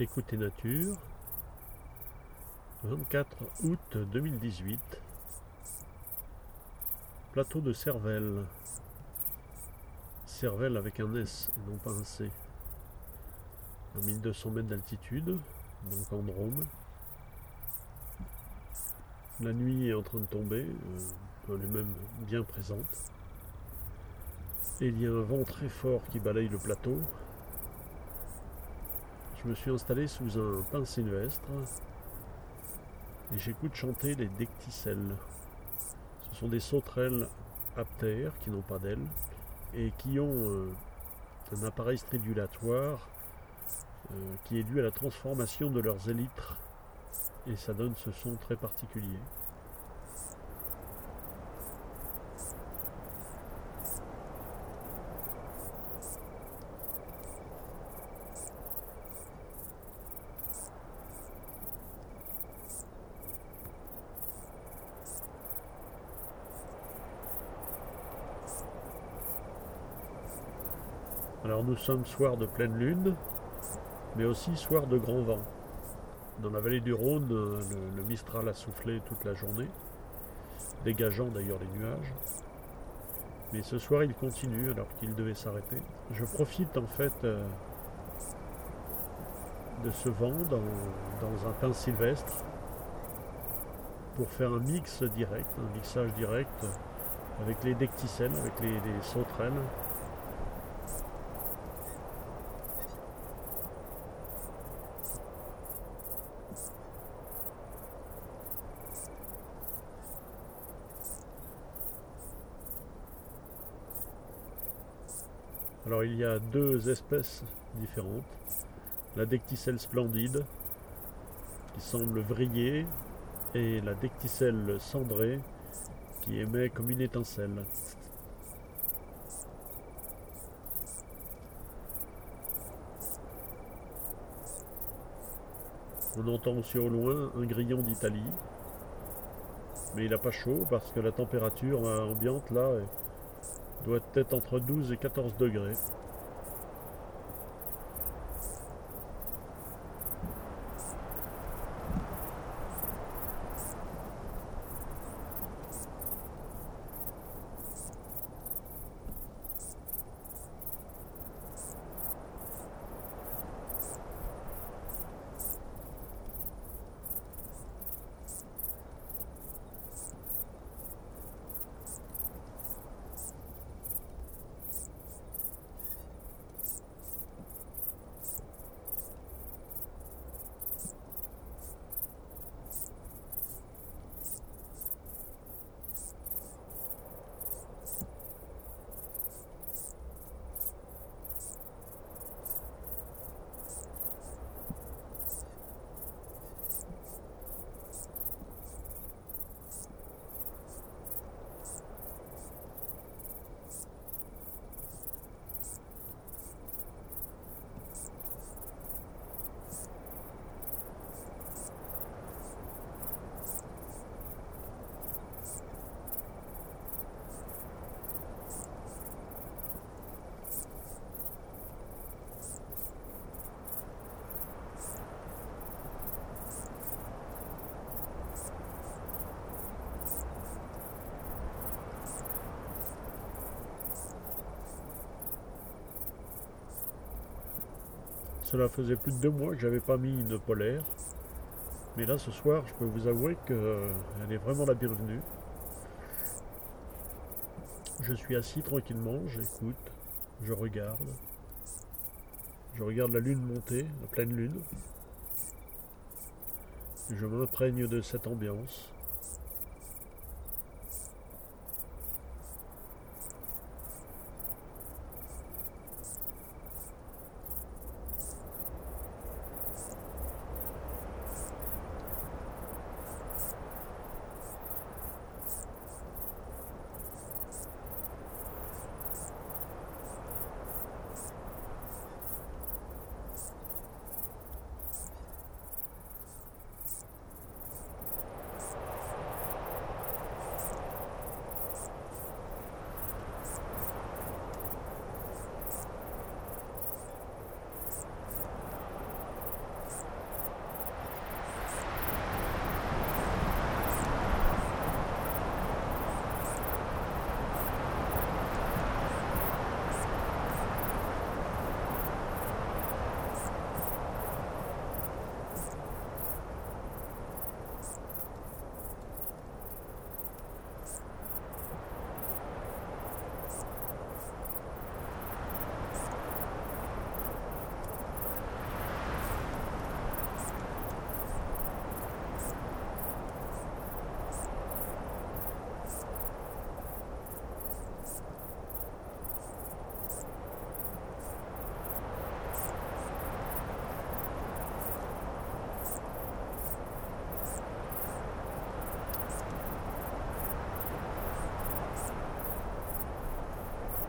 Écoute et Nature, 24 août 2018, plateau de Cervelle, Cervelle avec un S et non pas un C, à 1200 mètres d'altitude, donc en Drôme. La nuit est en train de tomber, euh, elle est même bien présente. Et il y a un vent très fort qui balaye le plateau. Je me suis installé sous un pin sylvestre et j'écoute chanter les decticelles. Ce sont des sauterelles aptères qui n'ont pas d'ailes et qui ont euh, un appareil stridulatoire euh, qui est dû à la transformation de leurs élytres et ça donne ce son très particulier. Alors nous sommes soir de pleine lune, mais aussi soir de grand vent. Dans la vallée du Rhône, le, Mistral a soufflé toute la journée, dégageant d'ailleurs les nuages. Mais ce soir il continue alors qu'il devait s'arrêter. Je profite en fait euh, de ce vent dans, un pain sylvestre pour faire un mix direct, un mixage direct avec les decticelles, avec les sauterelles Alors il y a deux espèces différentes. La decticelle splendide qui semble vriller et la decticelle cendrée qui émet comme une étincelle. On entend aussi au loin un grillon d'Italie. Mais il n'a pas chaud parce que la température ambiante là doit être entre 12 et 14 degrés. Cela faisait plus de deux mois que j'avais pas mis une polaire. Mais là, ce soir, je peux vous avouer qu'elle est vraiment la bienvenue. Je suis assis tranquillement, j'écoute, je regarde. Je regarde la lune monter, la pleine lune. je m'imprègne de cette ambiance.